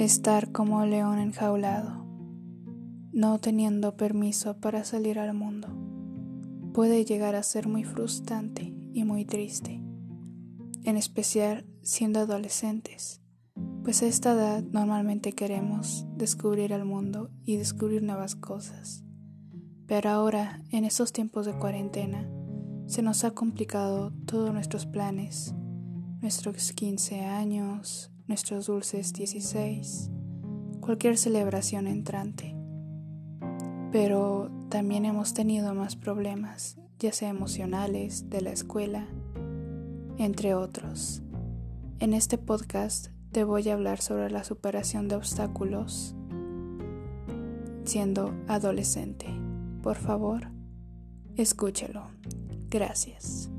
Estar como león enjaulado, no teniendo permiso para salir al mundo, puede llegar a ser muy frustrante y muy triste, en especial siendo adolescentes, pues a esta edad normalmente queremos descubrir el mundo y descubrir nuevas cosas. Pero ahora, en estos tiempos de cuarentena, se nos ha complicado todos nuestros planes, nuestros 15 años, nuestros dulces 16, cualquier celebración entrante. Pero también hemos tenido más problemas, ya sea emocionales, de la escuela, entre otros. En este podcast te voy a hablar sobre la superación de obstáculos siendo adolescente. Por favor, escúchelo. Gracias.